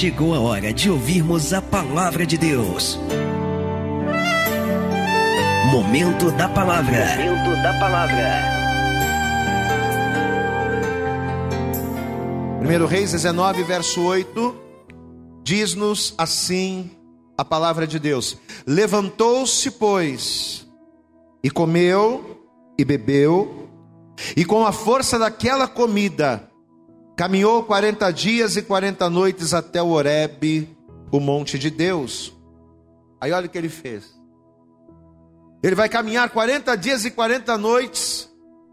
chegou a hora de ouvirmos a palavra de Deus. Momento da palavra. Momento da palavra. 1 Reis 19, verso 8, diz-nos assim a palavra de Deus: Levantou-se, pois, e comeu e bebeu, e com a força daquela comida, caminhou 40 dias e 40 noites até o Horebe, o monte de Deus. Aí olha o que ele fez. Ele vai caminhar 40 dias e 40 noites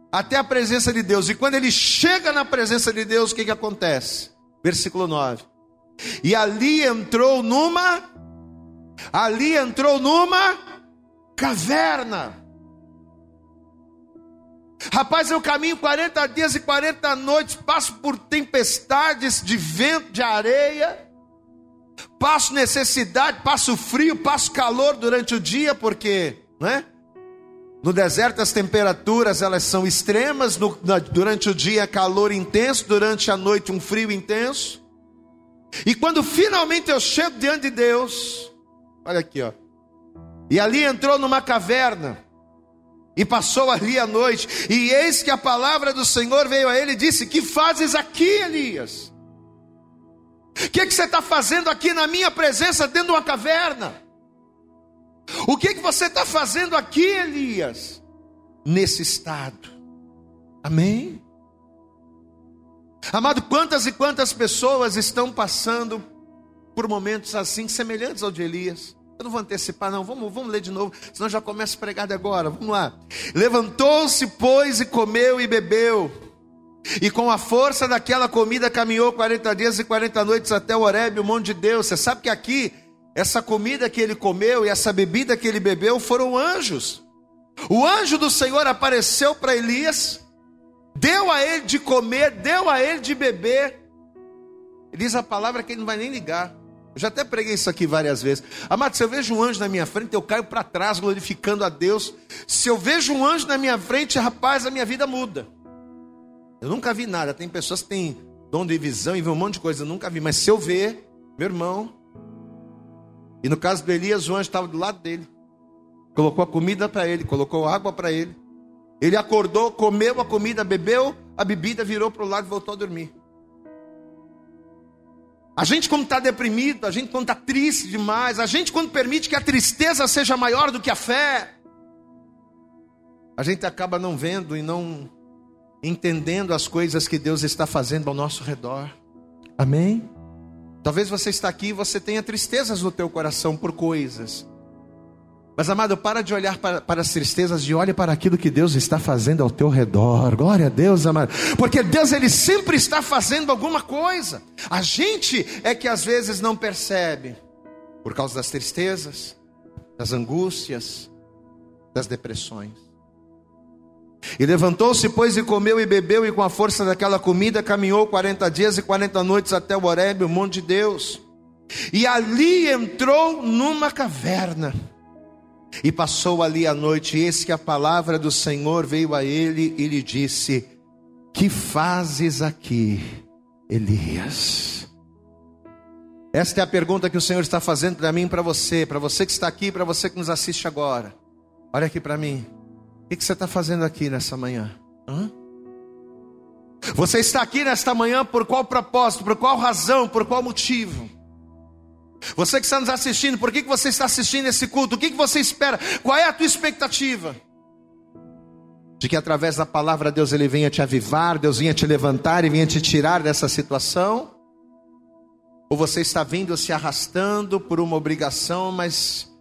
até a presença de Deus. E quando ele chega na presença de Deus, o que, que acontece? Versículo 9. E ali entrou numa, ali entrou numa caverna. Rapaz, eu caminho 40 dias e 40 noites, passo por tempestades de vento, de areia, passo necessidade, passo frio, passo calor durante o dia, porque, né? No deserto as temperaturas elas são extremas, no, na, durante o dia calor intenso, durante a noite um frio intenso. E quando finalmente eu chego diante de Deus, olha aqui, ó. E ali entrou numa caverna e passou ali a noite. E eis que a palavra do Senhor veio a ele e disse: Que fazes aqui, Elias? O que, que você está fazendo aqui na minha presença dentro de uma caverna? O que, que você está fazendo aqui, Elias? Nesse estado. Amém? Amado, quantas e quantas pessoas estão passando por momentos assim, semelhantes ao de Elias? Eu não vou antecipar, não. Vamos, vamos ler de novo, senão já começa a pregar de agora. Vamos lá. Levantou-se, pois, e comeu e bebeu. E com a força daquela comida caminhou 40 dias e 40 noites até o Horebe, o monte de Deus. Você sabe que aqui, essa comida que ele comeu e essa bebida que ele bebeu foram anjos. O anjo do Senhor apareceu para Elias, deu a ele de comer, deu a ele de beber. Diz a palavra que ele não vai nem ligar. Eu já até preguei isso aqui várias vezes. Amado, se eu vejo um anjo na minha frente, eu caio para trás glorificando a Deus. Se eu vejo um anjo na minha frente, rapaz, a minha vida muda. Eu nunca vi nada. Tem pessoas que têm dom de visão e vê um monte de coisa. Eu nunca vi. Mas se eu ver, meu irmão. E no caso do Elias, o anjo estava do lado dele. Colocou a comida para ele, colocou água para ele. Ele acordou, comeu a comida, bebeu a bebida, virou para o lado e voltou a dormir. A gente, quando está deprimido, a gente, quando está triste demais, a gente, quando permite que a tristeza seja maior do que a fé, a gente acaba não vendo e não entendendo as coisas que Deus está fazendo ao nosso redor. Amém? Talvez você está aqui e você tenha tristezas no teu coração por coisas. Mas amado, para de olhar para, para, as tristezas e olhe para aquilo que Deus está fazendo ao teu redor. Glória a Deus, amado. Porque Deus ele sempre está fazendo alguma coisa. A gente é que às vezes não percebe por causa das tristezas, das angústias, das depressões. E levantou-se, pois, e comeu e bebeu, e com a força daquela comida caminhou 40 dias e 40 noites até o Horebe, o monte de Deus. E ali entrou numa caverna e passou ali a noite, e eis que a palavra do Senhor veio a ele e lhe disse: Que fazes aqui, Elias? Esta é a pergunta que o Senhor está fazendo para mim e para você, para você que está aqui, para você que nos assiste agora. Olha aqui para mim. O que você está fazendo aqui nessa manhã? Hã? Você está aqui nesta manhã por qual propósito, por qual razão, por qual motivo? Você que está nos assistindo, por que, que você está assistindo esse culto? O que, que você espera? Qual é a tua expectativa? De que através da palavra Deus ele venha te avivar, Deus venha te levantar e venha te tirar dessa situação? Ou você está vindo se arrastando por uma obrigação, mas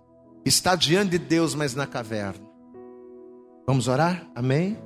está diante de Deus, mas na caverna? Vamos orar? Amém?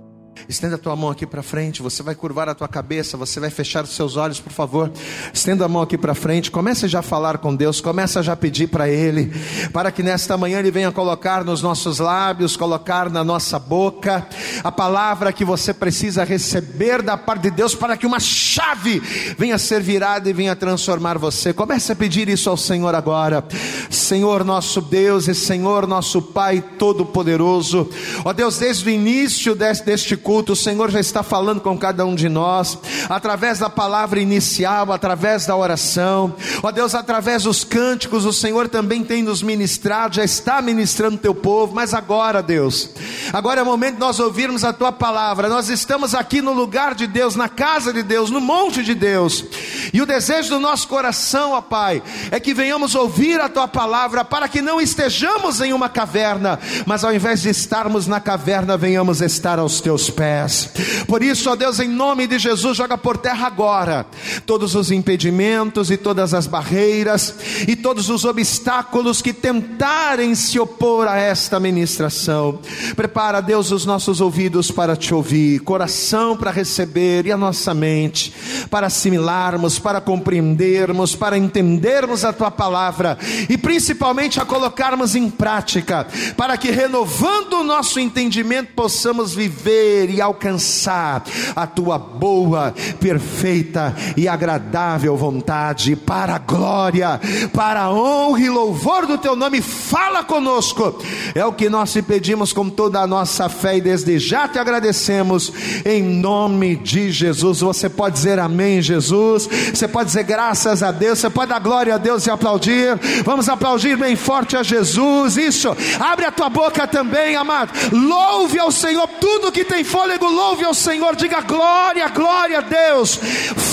Estenda a tua mão aqui para frente, você vai curvar a tua cabeça, você vai fechar os seus olhos, por favor. Estenda a mão aqui para frente, comece já a falar com Deus, comece já a pedir para Ele, para que nesta manhã Ele venha colocar nos nossos lábios, colocar na nossa boca a palavra que você precisa receber da parte de Deus, para que uma chave venha ser virada e venha transformar você. Comece a pedir isso ao Senhor agora, Senhor nosso Deus e Senhor nosso Pai Todo-Poderoso, ó Deus, desde o início deste, deste culto, o Senhor já está falando com cada um de nós, através da palavra inicial, através da oração, ó Deus, através dos cânticos, o Senhor também tem nos ministrado, já está ministrando o teu povo, mas agora, Deus, agora é o momento de nós ouvirmos a tua palavra, nós estamos aqui no lugar de Deus, na casa de Deus, no monte de Deus, e o desejo do nosso coração, ó Pai, é que venhamos ouvir a tua palavra, para que não estejamos em uma caverna, mas ao invés de estarmos na caverna, venhamos estar aos teus pés. Por isso, ó Deus, em nome de Jesus, joga por terra agora todos os impedimentos e todas as barreiras e todos os obstáculos que tentarem se opor a esta ministração. Prepara, Deus, os nossos ouvidos para te ouvir, coração para receber e a nossa mente para assimilarmos, para compreendermos, para entendermos a tua palavra e principalmente a colocarmos em prática, para que renovando o nosso entendimento possamos viver e alcançar a tua boa, perfeita e agradável vontade, para a glória, para a honra e louvor do teu nome. Fala conosco, é o que nós te pedimos com toda a nossa fé e desde já te agradecemos, em nome de Jesus. Você pode dizer amém, Jesus, você pode dizer graças a Deus, você pode dar glória a Deus e aplaudir. Vamos aplaudir bem forte a Jesus. Isso, abre a tua boca também, amado. Louve ao Senhor, tudo que tem fôlego, louve ao Senhor. Diga glória, glória a Deus.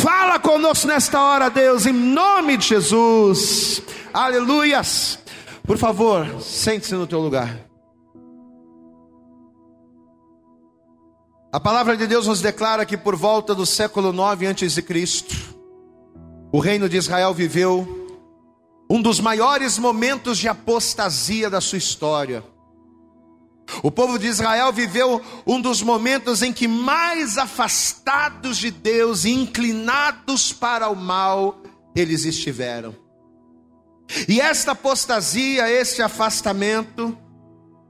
Fala conosco nesta hora, Deus, em nome de Jesus. Aleluias. Por favor, sente-se no teu lugar. A palavra de Deus nos declara que por volta do século 9 antes de Cristo, o reino de Israel viveu um dos maiores momentos de apostasia da sua história. O povo de Israel viveu um dos momentos em que mais afastados de Deus e inclinados para o mal eles estiveram. E esta apostasia, este afastamento,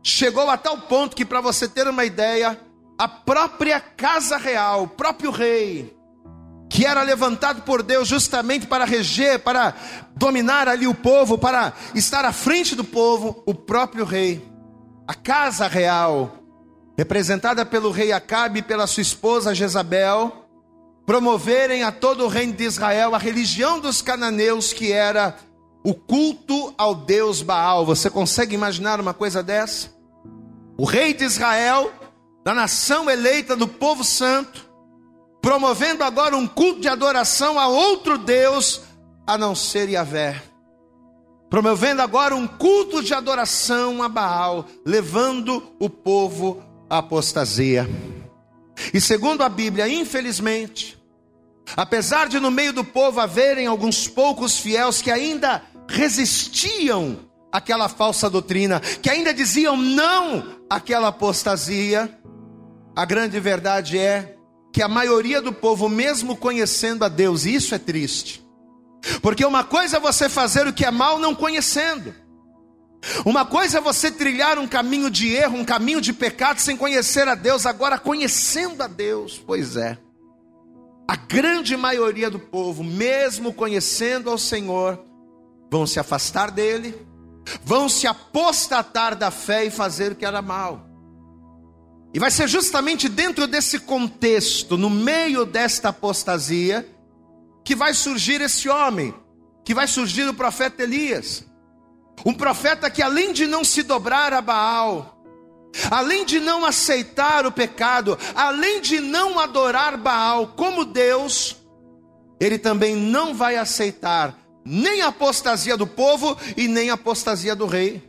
chegou a tal ponto que, para você ter uma ideia, a própria casa real, o próprio rei, que era levantado por Deus justamente para reger, para dominar ali o povo, para estar à frente do povo, o próprio rei, a casa real, representada pelo rei Acabe e pela sua esposa Jezabel, promoverem a todo o reino de Israel a religião dos cananeus, que era o culto ao Deus Baal. Você consegue imaginar uma coisa dessa? O rei de Israel, da nação eleita do povo santo, promovendo agora um culto de adoração a outro Deus a não ser Yahvé. Promovendo agora um culto de adoração a Baal, levando o povo à apostasia. E segundo a Bíblia, infelizmente, apesar de no meio do povo haverem alguns poucos fiéis que ainda resistiam àquela falsa doutrina, que ainda diziam não àquela apostasia, a grande verdade é que a maioria do povo, mesmo conhecendo a Deus, e isso é triste, porque uma coisa é você fazer o que é mal não conhecendo. Uma coisa é você trilhar um caminho de erro, um caminho de pecado sem conhecer a Deus, agora conhecendo a Deus, pois é. A grande maioria do povo, mesmo conhecendo ao Senhor, vão se afastar dele, vão se apostatar da fé e fazer o que era mal. E vai ser justamente dentro desse contexto, no meio desta apostasia, que vai surgir esse homem, que vai surgir o profeta Elias. Um profeta que, além de não se dobrar a Baal, além de não aceitar o pecado, além de não adorar Baal como Deus, ele também não vai aceitar nem a apostasia do povo e nem a apostasia do rei.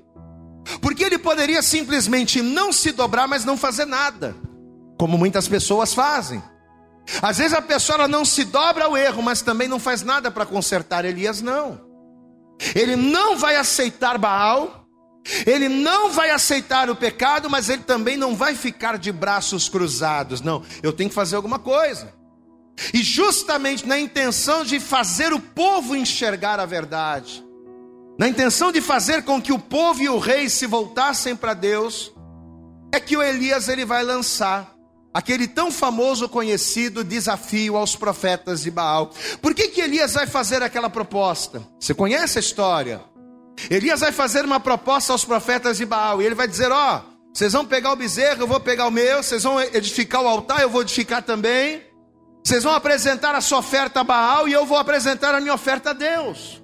Porque ele poderia simplesmente não se dobrar, mas não fazer nada, como muitas pessoas fazem. Às vezes a pessoa não se dobra ao erro, mas também não faz nada para consertar. Elias não. Ele não vai aceitar Baal, ele não vai aceitar o pecado, mas ele também não vai ficar de braços cruzados. Não, eu tenho que fazer alguma coisa. E justamente na intenção de fazer o povo enxergar a verdade, na intenção de fazer com que o povo e o rei se voltassem para Deus, é que o Elias ele vai lançar aquele tão famoso conhecido desafio aos profetas de Baal. Por que que Elias vai fazer aquela proposta? Você conhece a história? Elias vai fazer uma proposta aos profetas de Baal e ele vai dizer: "Ó, oh, Vocês vão pegar o bezerro, eu vou pegar o meu. Vocês vão edificar o altar, eu vou edificar também. Vocês vão apresentar a sua oferta a Baal e eu vou apresentar a minha oferta a Deus.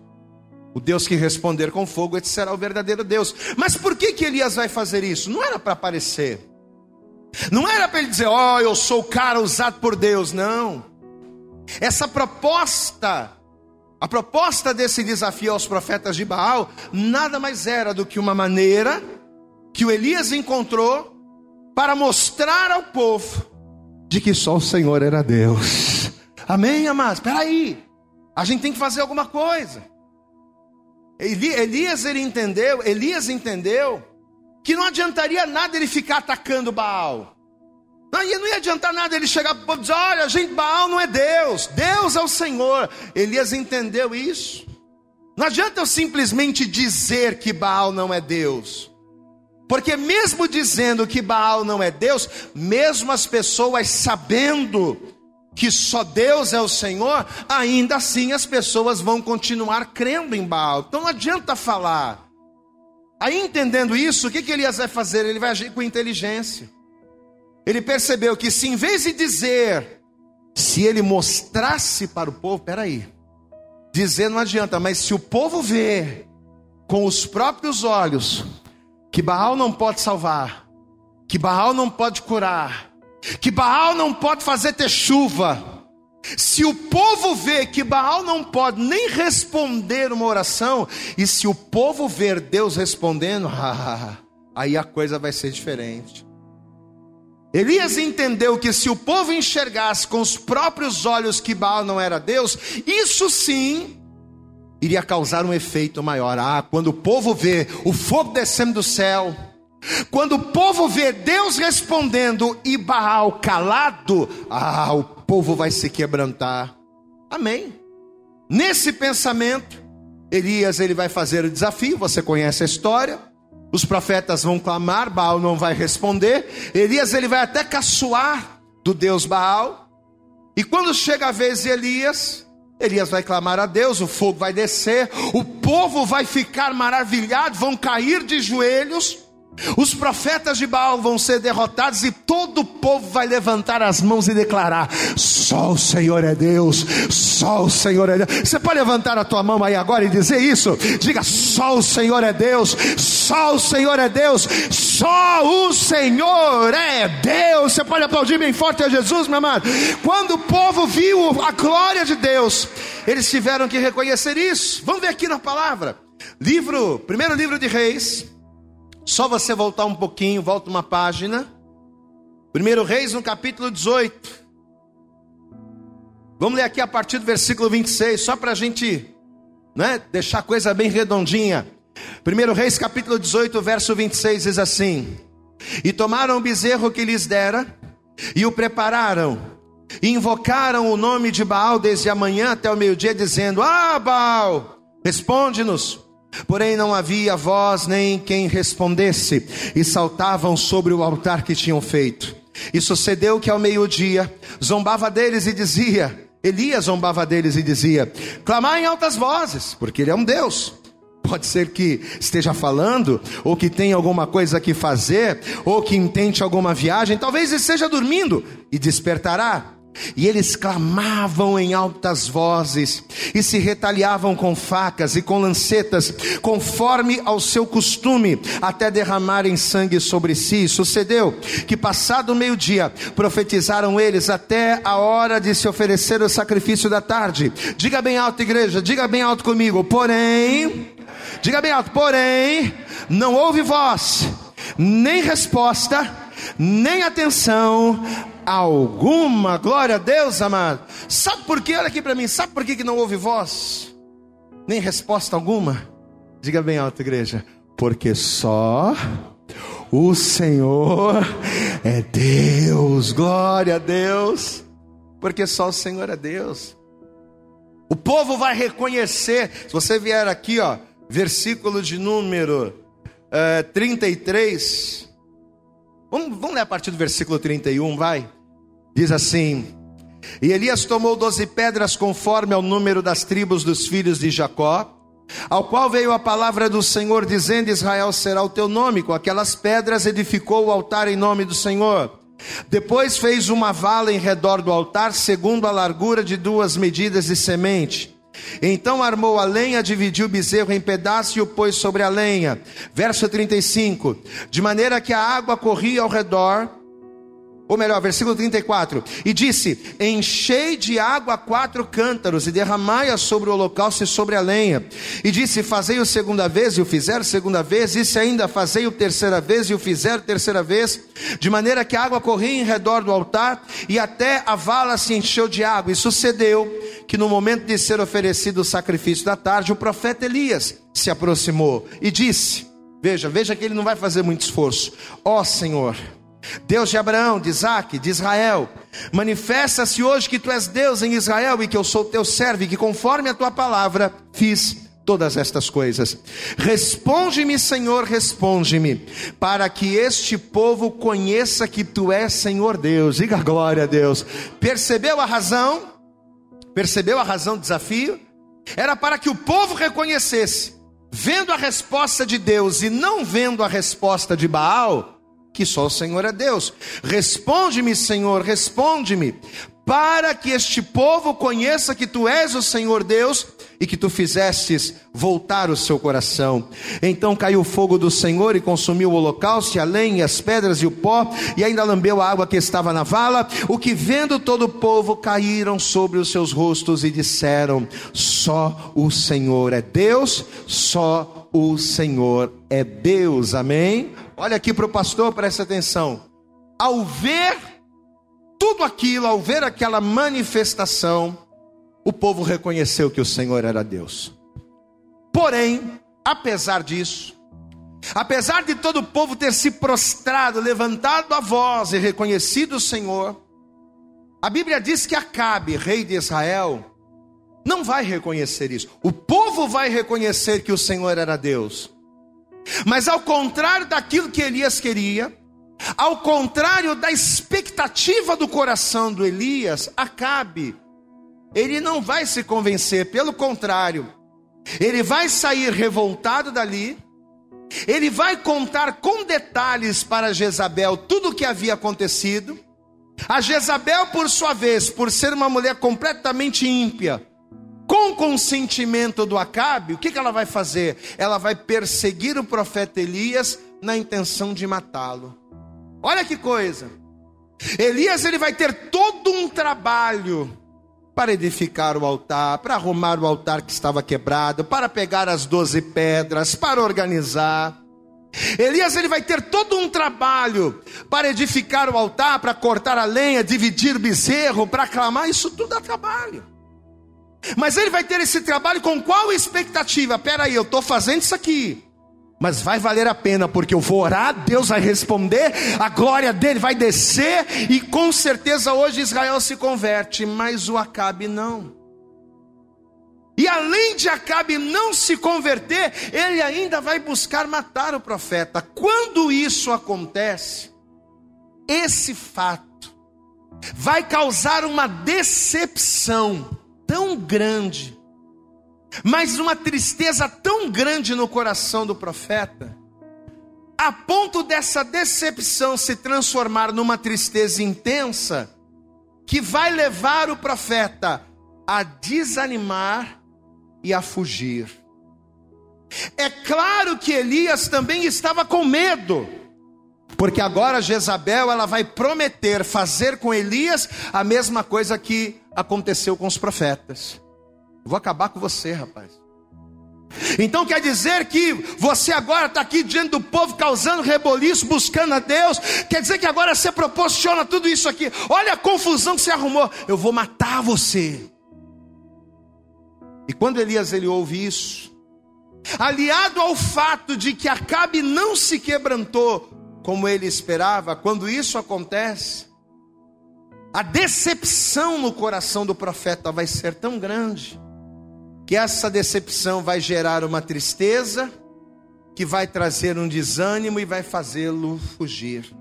O Deus que responder com fogo, esse será o verdadeiro Deus. Mas por que que Elias vai fazer isso? Não era para aparecer. Não era para ele dizer, ó, oh, eu sou o cara usado por Deus, não. Essa proposta, a proposta desse desafio aos profetas de Baal, nada mais era do que uma maneira que o Elias encontrou para mostrar ao povo de que só o Senhor era Deus. Amém, amados? Espera aí. A gente tem que fazer alguma coisa. Elias ele entendeu, Elias entendeu que não adiantaria nada ele ficar atacando Baal. Não, não ia adiantar nada ele chegar e dizer: olha, gente, Baal não é Deus, Deus é o Senhor. Elias entendeu isso. Não adianta eu simplesmente dizer que Baal não é Deus. Porque mesmo dizendo que Baal não é Deus, mesmo as pessoas sabendo que só Deus é o Senhor, ainda assim as pessoas vão continuar crendo em Baal. Então não adianta falar. Aí entendendo isso, o que, que Elias vai fazer? Ele vai agir com inteligência. Ele percebeu que se em vez de dizer, se ele mostrasse para o povo, peraí, dizer não adianta, mas se o povo vê com os próprios olhos que Baal não pode salvar, que Baal não pode curar, que Baal não pode fazer ter chuva, se o povo vê que Baal não pode nem responder uma oração, e se o povo ver Deus respondendo, aí a coisa vai ser diferente. Elias entendeu que se o povo enxergasse com os próprios olhos que Baal não era Deus, isso sim iria causar um efeito maior. Ah, quando o povo vê o fogo descendo do céu, quando o povo vê Deus respondendo e Baal calado, ah, o povo vai se quebrantar. Amém. Nesse pensamento, Elias ele vai fazer o desafio, você conhece a história. Os profetas vão clamar, Baal não vai responder. Elias ele vai até caçoar do Deus Baal. E quando chega a vez de Elias, Elias vai clamar a Deus, o fogo vai descer, o povo vai ficar maravilhado, vão cair de joelhos. Os profetas de Baal vão ser derrotados e todo o povo vai levantar as mãos e declarar: Só o Senhor é Deus, só o Senhor é Deus. Você pode levantar a tua mão aí agora e dizer isso? Diga: Só o Senhor é Deus, só o Senhor é Deus, só o Senhor é Deus. Você pode aplaudir bem forte a Jesus, meu amado. Quando o povo viu a glória de Deus, eles tiveram que reconhecer isso. Vamos ver aqui na palavra. Livro, primeiro livro de Reis, só você voltar um pouquinho, volta uma página. Primeiro Reis, no capítulo 18. Vamos ler aqui a partir do versículo 26, só para a gente né, deixar a coisa bem redondinha. Primeiro Reis, capítulo 18, verso 26 diz assim: E tomaram o bezerro que lhes dera, e o prepararam, e invocaram o nome de Baal desde a manhã até o meio-dia, dizendo: Ah, Baal, responde-nos. Porém não havia voz nem quem respondesse, e saltavam sobre o altar que tinham feito. E sucedeu que ao meio-dia zombava deles e dizia: Elias zombava deles e dizia: Clamai em altas vozes, porque ele é um Deus. Pode ser que esteja falando, ou que tenha alguma coisa que fazer, ou que intente alguma viagem, talvez esteja dormindo e despertará. E eles clamavam em altas vozes e se retaliavam com facas e com lancetas, conforme ao seu costume, até derramarem sangue sobre si. Sucedeu que, passado o meio-dia, profetizaram eles até a hora de se oferecer o sacrifício da tarde. Diga bem alto, igreja, diga bem alto comigo. Porém, diga bem alto, porém, não houve voz, nem resposta, nem atenção alguma. Glória a Deus, amado. Sabe por quê? Olha aqui para mim. Sabe por que não houve voz? Nem resposta alguma? Diga bem alto, igreja. Porque só o Senhor é Deus. Glória a Deus. Porque só o Senhor é Deus. O povo vai reconhecer. Se você vier aqui, ó, versículo de número uh, eh, 33. Vamos, vamos ler a partir do versículo 31, vai. Diz assim: E Elias tomou doze pedras conforme ao número das tribos dos filhos de Jacó, ao qual veio a palavra do Senhor, dizendo: Israel será o teu nome. Com aquelas pedras edificou o altar em nome do Senhor. Depois fez uma vala em redor do altar, segundo a largura de duas medidas de semente. Então armou a lenha, dividiu o bezerro em pedaços e o pôs sobre a lenha. Verso 35: De maneira que a água corria ao redor ou melhor, versículo 34: E disse: Enchei de água quatro cântaros e derramai-a sobre o holocausto e sobre a lenha. E disse: Fazei o segunda vez, e o fizer segunda vez, e se ainda fazei o terceira vez, e o fizer terceira vez, de maneira que a água corria em redor do altar, e até a vala se encheu de água. E sucedeu que no momento de ser oferecido o sacrifício da tarde, o profeta Elias se aproximou e disse: Veja, veja que ele não vai fazer muito esforço. Ó oh, Senhor, Deus de Abraão, de Isaac, de Israel, manifesta-se hoje que tu és Deus em Israel e que eu sou teu servo e que conforme a tua palavra fiz todas estas coisas. Responde-me, Senhor, responde-me, para que este povo conheça que tu és Senhor Deus. Diga glória a Deus. Percebeu a razão? Percebeu a razão do desafio? Era para que o povo reconhecesse, vendo a resposta de Deus e não vendo a resposta de Baal, que só o Senhor é Deus. Responde-me, Senhor, responde-me, para que este povo conheça que tu és o Senhor Deus e que tu fizestes voltar o seu coração. Então caiu o fogo do Senhor e consumiu o holocausto, e a lenha, as pedras e o pó, e ainda lambeu a água que estava na vala. O que vendo todo o povo caíram sobre os seus rostos e disseram: Só o Senhor é Deus, só o Senhor é Deus. Amém? Olha aqui para o pastor, presta atenção. Ao ver tudo aquilo, ao ver aquela manifestação, o povo reconheceu que o Senhor era Deus. Porém, apesar disso, apesar de todo o povo ter se prostrado, levantado a voz e reconhecido o Senhor, a Bíblia diz que Acabe, rei de Israel, não vai reconhecer isso. O povo vai reconhecer que o Senhor era Deus. Mas ao contrário daquilo que Elias queria, ao contrário da expectativa do coração do Elias, Acabe, ele não vai se convencer, pelo contrário, ele vai sair revoltado dali, ele vai contar com detalhes para Jezabel tudo o que havia acontecido. A Jezabel, por sua vez, por ser uma mulher completamente ímpia, com consentimento do Acabe, o que, que ela vai fazer? Ela vai perseguir o profeta Elias na intenção de matá-lo. Olha que coisa. Elias ele vai ter todo um trabalho para edificar o altar, para arrumar o altar que estava quebrado, para pegar as doze pedras, para organizar. Elias ele vai ter todo um trabalho para edificar o altar, para cortar a lenha, dividir bezerro, para clamar, isso tudo dá trabalho. Mas ele vai ter esse trabalho com qual expectativa? Peraí, eu estou fazendo isso aqui. Mas vai valer a pena, porque eu vou orar, Deus vai responder, a glória dele vai descer, e com certeza hoje Israel se converte, mas o Acabe não. E além de Acabe não se converter, ele ainda vai buscar matar o profeta. Quando isso acontece, esse fato vai causar uma decepção tão grande, mas uma tristeza tão grande no coração do profeta, a ponto dessa decepção se transformar numa tristeza intensa, que vai levar o profeta a desanimar e a fugir. É claro que Elias também estava com medo, porque agora Jezabel ela vai prometer fazer com Elias a mesma coisa que aconteceu com os profetas. Vou acabar com você, rapaz. Então quer dizer que você agora está aqui diante do povo causando reboliço, buscando a Deus. Quer dizer que agora você proporciona tudo isso aqui. Olha a confusão que você arrumou. Eu vou matar você. E quando Elias ele ouve isso, aliado ao fato de que Acabe não se quebrantou como ele esperava, quando isso acontece, a decepção no coração do profeta vai ser tão grande, que essa decepção vai gerar uma tristeza, que vai trazer um desânimo e vai fazê-lo fugir.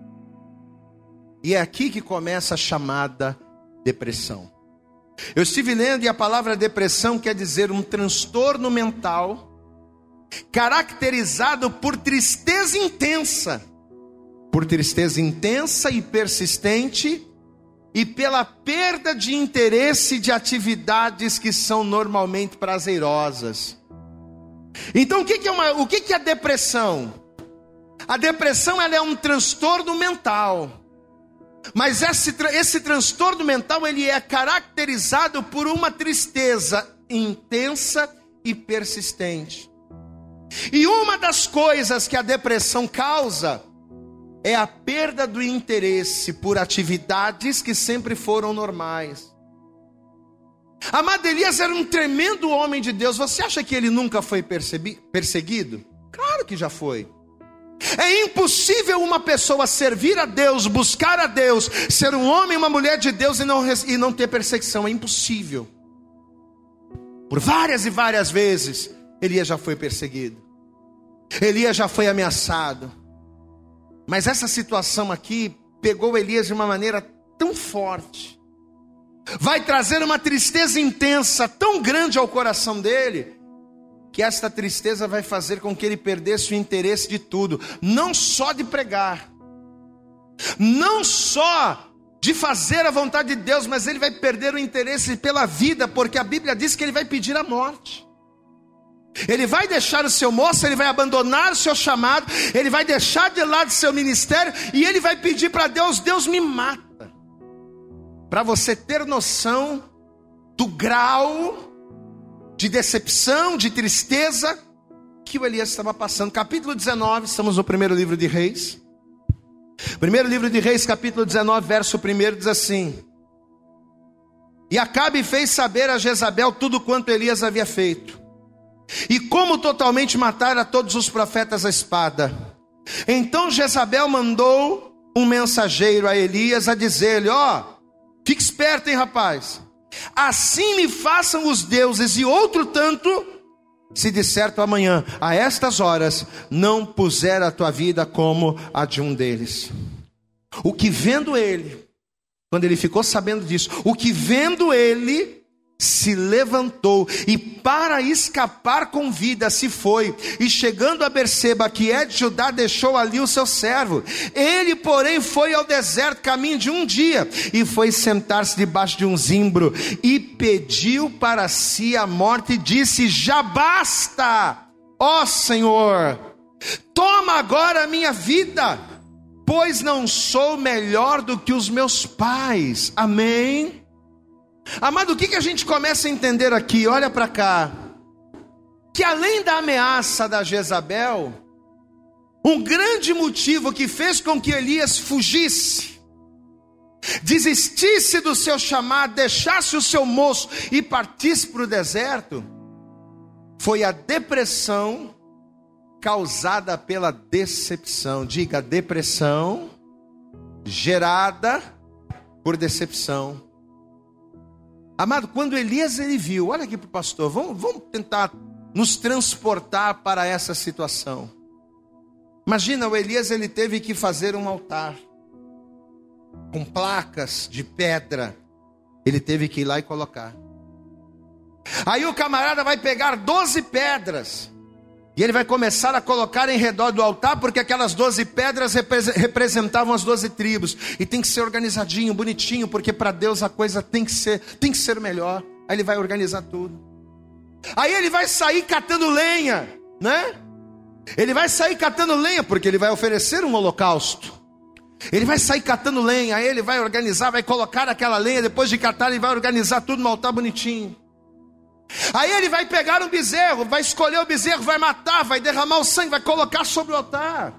E é aqui que começa a chamada depressão. Eu estive lendo e a palavra depressão quer dizer um transtorno mental caracterizado por tristeza intensa, por tristeza intensa e persistente, e pela perda de interesse de atividades que são normalmente prazerosas. Então, o que, é, uma, o que, é a depressão? A depressão ela é um transtorno mental. Mas esse, esse transtorno mental ele é caracterizado por uma tristeza intensa e persistente. E uma das coisas que a depressão causa é a perda do interesse por atividades que sempre foram normais. Amado Elias era um tremendo homem de Deus. Você acha que ele nunca foi perseguido? Claro que já foi. É impossível uma pessoa servir a Deus, buscar a Deus, ser um homem, uma mulher de Deus e não, e não ter perseguição. É impossível. Por várias e várias vezes, Elias já foi perseguido. Elias já foi ameaçado. Mas essa situação aqui pegou Elias de uma maneira tão forte. Vai trazer uma tristeza intensa tão grande ao coração dele, que esta tristeza vai fazer com que ele perdesse o interesse de tudo, não só de pregar, não só de fazer a vontade de Deus, mas ele vai perder o interesse pela vida, porque a Bíblia diz que ele vai pedir a morte. Ele vai deixar o seu moço, ele vai abandonar o seu chamado, ele vai deixar de lado o seu ministério e ele vai pedir para Deus: Deus me mata. Para você ter noção do grau de decepção, de tristeza que o Elias estava passando. Capítulo 19, estamos no primeiro livro de Reis. Primeiro livro de Reis, capítulo 19, verso 1 diz assim: E Acabe fez saber a Jezabel tudo quanto Elias havia feito e como totalmente matar a todos os profetas a espada. Então Jezabel mandou um mensageiro a Elias a dizer-lhe: Ó, oh, fique esperto, hein, rapaz. Assim me façam os deuses e outro tanto, se de certo amanhã, a estas horas, não puser a tua vida como a de um deles. O que vendo ele, quando ele ficou sabendo disso, o que vendo ele, se levantou e para escapar com vida se foi, e chegando a Berseba, que é de Judá, deixou ali o seu servo. Ele, porém, foi ao deserto caminho de um dia e foi sentar-se debaixo de um zimbro e pediu para si a morte e disse: Já basta, ó Senhor, toma agora a minha vida, pois não sou melhor do que os meus pais. Amém. Amado, o que, que a gente começa a entender aqui? Olha para cá. Que além da ameaça da Jezabel, um grande motivo que fez com que Elias fugisse, desistisse do seu chamado, deixasse o seu moço e partisse para o deserto, foi a depressão causada pela decepção. Diga, depressão gerada por decepção. Amado, quando Elias ele viu, olha aqui para o pastor, vamos, vamos tentar nos transportar para essa situação. Imagina, o Elias ele teve que fazer um altar com placas de pedra. Ele teve que ir lá e colocar. Aí o camarada vai pegar 12 pedras e ele vai começar a colocar em redor do altar, porque aquelas doze pedras representavam as doze tribos. E tem que ser organizadinho, bonitinho, porque para Deus a coisa tem que ser, tem que ser melhor. Aí ele vai organizar tudo. Aí ele vai sair catando lenha, né? Ele vai sair catando lenha, porque ele vai oferecer um holocausto. Ele vai sair catando lenha, aí ele vai organizar, vai colocar aquela lenha, depois de catar, ele vai organizar tudo no altar bonitinho. Aí ele vai pegar um bezerro, vai escolher o bezerro, vai matar, vai derramar o sangue, vai colocar sobre o altar.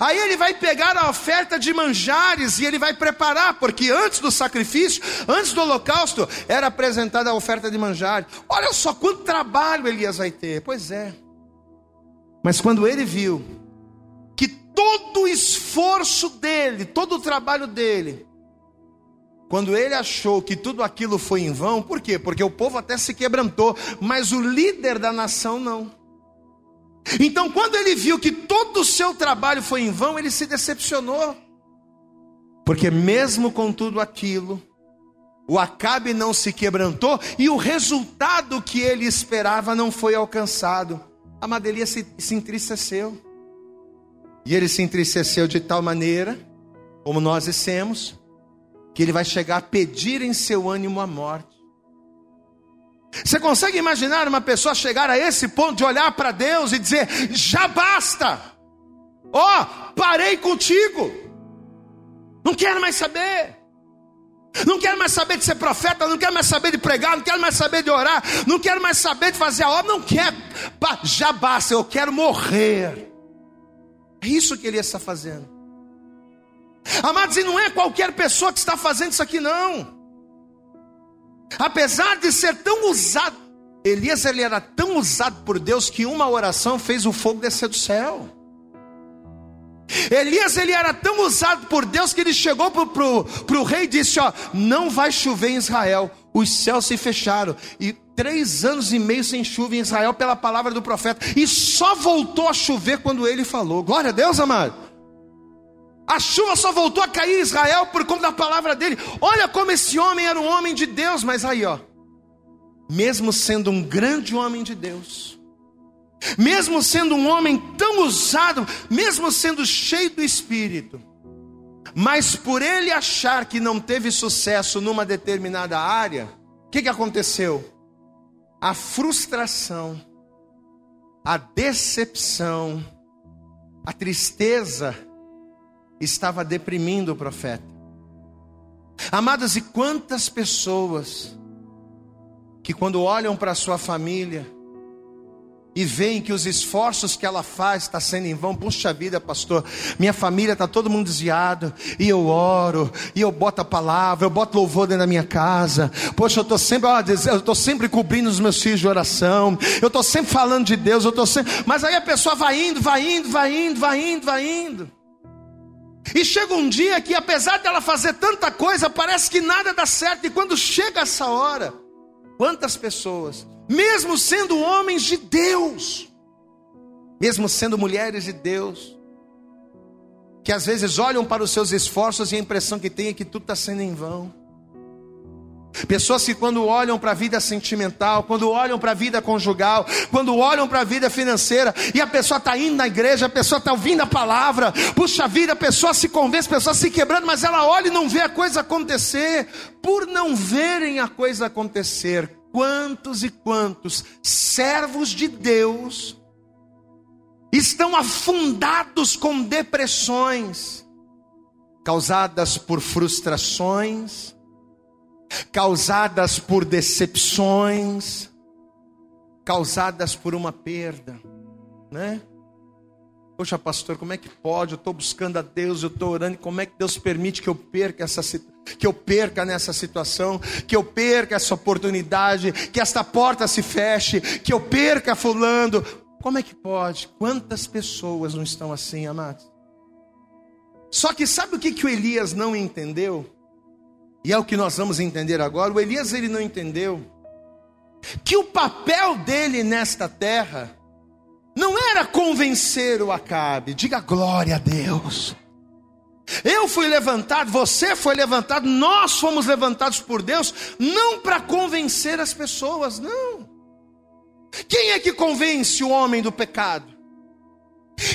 Aí ele vai pegar a oferta de manjares e ele vai preparar, porque antes do sacrifício, antes do holocausto, era apresentada a oferta de manjares. Olha só quanto trabalho Elias vai ter. Pois é. Mas quando ele viu que todo o esforço dele, todo o trabalho dele, quando ele achou que tudo aquilo foi em vão, por quê? Porque o povo até se quebrantou, mas o líder da nação não. Então, quando ele viu que todo o seu trabalho foi em vão, ele se decepcionou. Porque, mesmo com tudo aquilo, o Acabe não se quebrantou e o resultado que ele esperava não foi alcançado. Amado Elias se, se entristeceu. E ele se entristeceu de tal maneira, como nós dissemos, que ele vai chegar a pedir em seu ânimo a morte. Você consegue imaginar uma pessoa chegar a esse ponto de olhar para Deus e dizer: já basta, ó, oh, parei contigo, não quero mais saber. Não quero mais saber de ser profeta, não quero mais saber de pregar, não quero mais saber de orar, não quero mais saber de fazer a obra, não quero, já basta, eu quero morrer. É isso que ele está fazendo. Amados, e não é qualquer pessoa que está fazendo isso aqui, não. Apesar de ser tão usado, Elias ele era tão usado por Deus que uma oração fez o fogo descer do céu. Elias ele era tão usado por Deus que ele chegou para o rei e disse: ó, não vai chover em Israel. Os céus se fecharam e três anos e meio sem chuva em Israel pela palavra do profeta e só voltou a chover quando ele falou. Glória a Deus, amado. A chuva só voltou a cair em Israel por conta da palavra dele. Olha como esse homem era um homem de Deus, mas aí, ó, mesmo sendo um grande homem de Deus, mesmo sendo um homem tão usado, mesmo sendo cheio do Espírito, mas por ele achar que não teve sucesso numa determinada área, o que, que aconteceu? A frustração, a decepção, a tristeza estava deprimindo o profeta. Amadas, e quantas pessoas que quando olham para sua família, e veem que os esforços que ela faz está sendo em vão. Puxa vida, pastor, minha família está todo mundo desviado, e eu oro, e eu boto a palavra, eu boto louvor dentro da minha casa. Poxa, eu estou sempre, ó, eu estou sempre cobrindo os meus filhos de oração, eu estou sempre falando de Deus, eu estou sempre. Mas aí a pessoa vai indo, vai indo, vai indo, vai indo, vai indo. E chega um dia que, apesar dela fazer tanta coisa, parece que nada dá certo. E quando chega essa hora, quantas pessoas mesmo sendo homens de Deus, mesmo sendo mulheres de Deus, que às vezes olham para os seus esforços e a impressão que tem é que tudo está sendo em vão. Pessoas que, quando olham para a vida sentimental, quando olham para a vida conjugal, quando olham para a vida financeira, e a pessoa está indo na igreja, a pessoa está ouvindo a palavra, puxa vida, a pessoa se convence, a pessoa se quebrando, mas ela olha e não vê a coisa acontecer, por não verem a coisa acontecer, quantos e quantos servos de Deus estão afundados com depressões causadas por frustrações, causadas por decepções, causadas por uma perda, né? Poxa, pastor, como é que pode? Eu estou buscando a Deus, eu estou orando, como é que Deus permite que eu perca essa que eu perca nessa situação, que eu perca essa oportunidade, que esta porta se feche, que eu perca fulano? Como é que pode? Quantas pessoas não estão assim, amados? Só que sabe o que, que o Elias não entendeu? E é o que nós vamos entender agora. O Elias ele não entendeu que o papel dele nesta terra não era convencer o Acabe, diga glória a Deus. Eu fui levantado, você foi levantado, nós fomos levantados por Deus, não para convencer as pessoas, não. Quem é que convence o homem do pecado?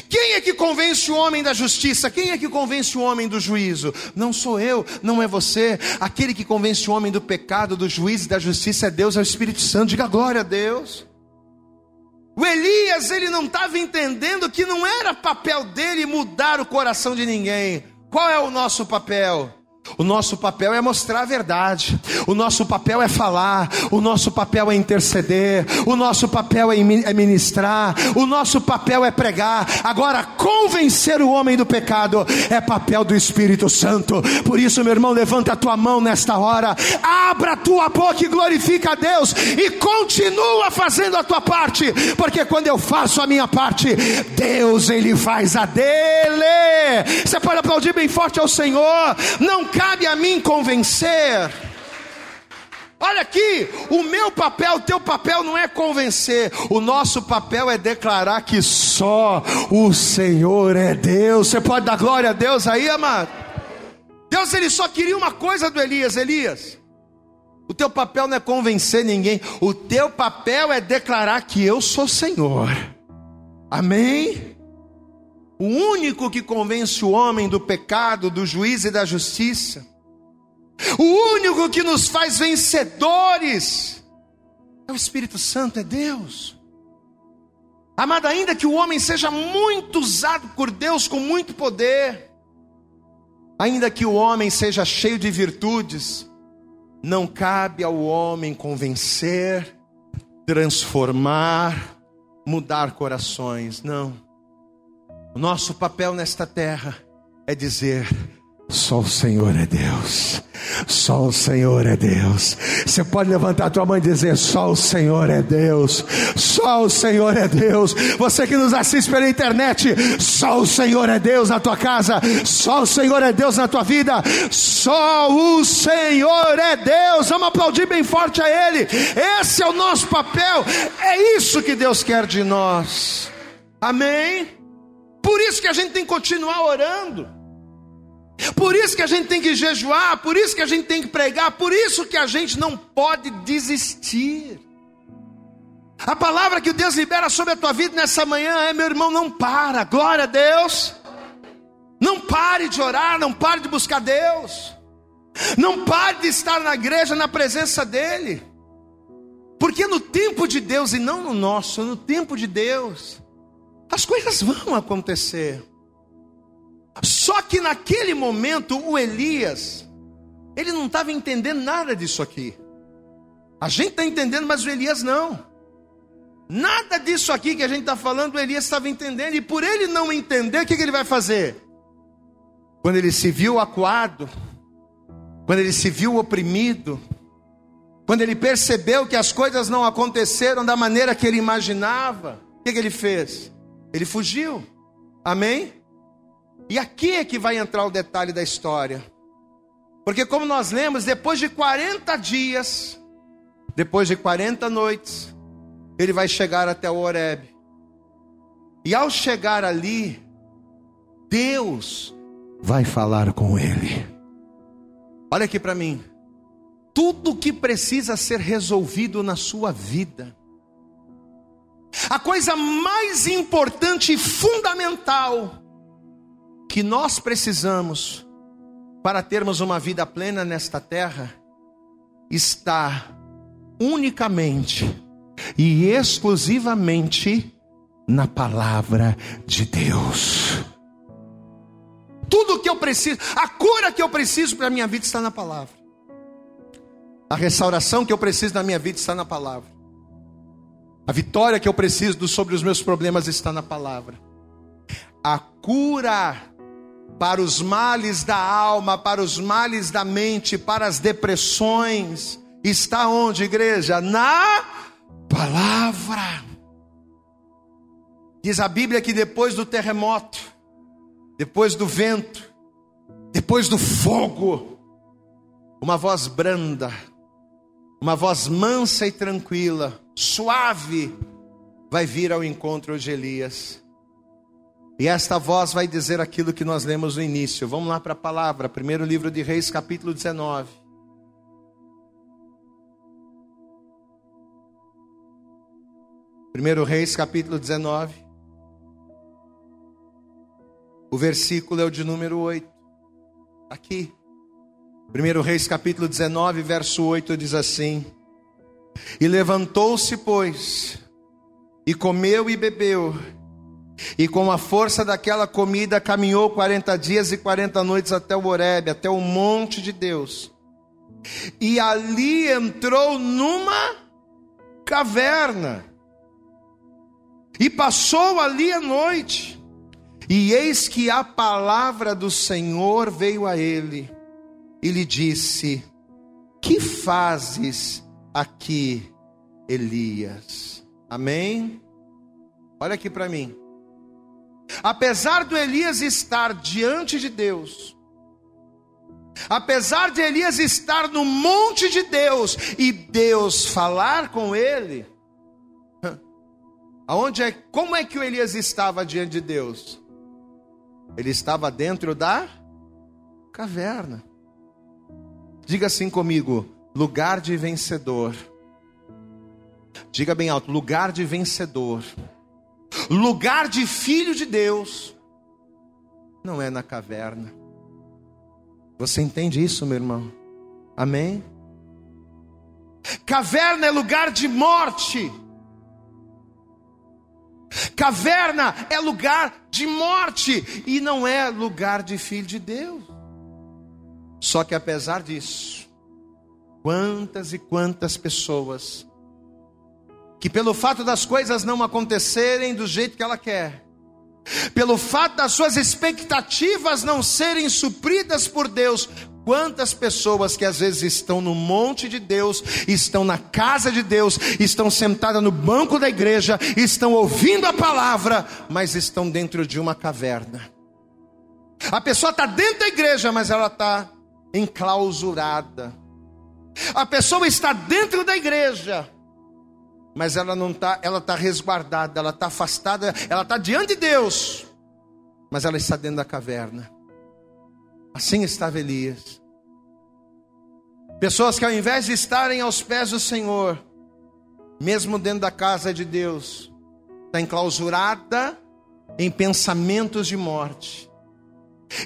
Quem é que convence o homem da justiça? Quem é que convence o homem do juízo? Não sou eu, não é você. Aquele que convence o homem do pecado, do juízo e da justiça é Deus, é o Espírito Santo. Diga glória a Deus. O Elias, ele não estava entendendo que não era papel dele mudar o coração de ninguém. Qual é o nosso papel? O nosso papel é mostrar a verdade, o nosso papel é falar, o nosso papel é interceder, o nosso papel é, é ministrar, o nosso papel é pregar. Agora, convencer o homem do pecado é papel do Espírito Santo. Por isso, meu irmão, levanta a tua mão nesta hora, abra a tua boca e glorifica a Deus e continua fazendo a tua parte, porque quando eu faço a minha parte, Deus ele faz a dele. Você pode aplaudir bem forte ao Senhor. Não cabe a mim convencer. Olha aqui, o meu papel, o teu papel não é convencer, o nosso papel é declarar que só o Senhor é Deus. Você pode dar glória a Deus aí, amado? Deus ele só queria uma coisa do Elias, Elias. O teu papel não é convencer ninguém, o teu papel é declarar que eu sou Senhor. Amém? O único que convence o homem do pecado, do juízo e da justiça. O único que nos faz vencedores é o Espírito Santo, é Deus. Amado, ainda que o homem seja muito usado por Deus com muito poder, ainda que o homem seja cheio de virtudes, não cabe ao homem convencer, transformar, mudar corações. Não. Nosso papel nesta terra é dizer: só o Senhor é Deus. Só o Senhor é Deus. Você pode levantar a tua mão e dizer: Só o Senhor é Deus. Só o Senhor é Deus. Você que nos assiste pela internet, só o Senhor é Deus na tua casa. Só o Senhor é Deus na tua vida. Só o Senhor é Deus. Vamos aplaudir bem forte a Ele. Esse é o nosso papel. É isso que Deus quer de nós. Amém? Por isso que a gente tem que continuar orando. Por isso que a gente tem que jejuar, por isso que a gente tem que pregar, por isso que a gente não pode desistir. A palavra que Deus libera sobre a tua vida nessa manhã é: meu irmão, não para, glória a Deus. Não pare de orar, não pare de buscar Deus. Não pare de estar na igreja, na presença dEle. Porque no tempo de Deus e não no nosso, no tempo de Deus, as coisas vão acontecer. Só que naquele momento o Elias, ele não estava entendendo nada disso aqui. A gente está entendendo, mas o Elias não. Nada disso aqui que a gente está falando, o Elias estava entendendo. E por ele não entender, o que, que ele vai fazer? Quando ele se viu acuado, quando ele se viu oprimido, quando ele percebeu que as coisas não aconteceram da maneira que ele imaginava, o que, que ele fez? Ele fugiu. Amém? E aqui é que vai entrar o detalhe da história. Porque, como nós lemos, depois de 40 dias, depois de 40 noites, ele vai chegar até o Horeb. E ao chegar ali, Deus vai falar com ele. Olha aqui para mim. Tudo que precisa ser resolvido na sua vida, a coisa mais importante e fundamental que nós precisamos para termos uma vida plena nesta terra está unicamente e exclusivamente na palavra de Deus. Tudo que eu preciso, a cura que eu preciso para a minha vida está na palavra. A restauração que eu preciso na minha vida está na palavra. A vitória que eu preciso sobre os meus problemas está na palavra. A cura para os males da alma, para os males da mente, para as depressões, está onde, igreja? Na palavra. Diz a Bíblia que depois do terremoto, depois do vento, depois do fogo, uma voz branda, uma voz mansa e tranquila, suave, vai vir ao encontro de Elias. E esta voz vai dizer aquilo que nós lemos no início. Vamos lá para a palavra, primeiro livro de Reis, capítulo 19. Primeiro Reis, capítulo 19. O versículo é o de número 8. Aqui. Primeiro Reis, capítulo 19, verso 8 diz assim: E levantou-se, pois, e comeu e bebeu e com a força daquela comida caminhou 40 dias e 40 noites até o Horebe, até o monte de Deus. E ali entrou numa caverna. E passou ali a noite. E eis que a palavra do Senhor veio a ele e lhe disse: Que fazes aqui, Elias? Amém? Olha aqui para mim. Apesar do Elias estar diante de Deus, apesar de Elias estar no monte de Deus e Deus falar com ele, aonde é, como é que o Elias estava diante de Deus? Ele estava dentro da caverna. Diga assim comigo: lugar de vencedor. Diga bem alto: lugar de vencedor lugar de filho de Deus não é na caverna. Você entende isso, meu irmão? Amém? Caverna é lugar de morte. Caverna é lugar de morte e não é lugar de filho de Deus. Só que apesar disso, quantas e quantas pessoas que pelo fato das coisas não acontecerem do jeito que ela quer, pelo fato das suas expectativas não serem supridas por Deus, Quantas pessoas que às vezes estão no monte de Deus, estão na casa de Deus, estão sentadas no banco da igreja, estão ouvindo a palavra, mas estão dentro de uma caverna. A pessoa está dentro da igreja, mas ela está enclausurada. A pessoa está dentro da igreja, mas ela não está, ela está resguardada, ela está afastada, ela está diante de Deus, mas ela está dentro da caverna. Assim estava Elias. Pessoas que ao invés de estarem aos pés do Senhor, mesmo dentro da casa de Deus, está enclausurada em pensamentos de morte,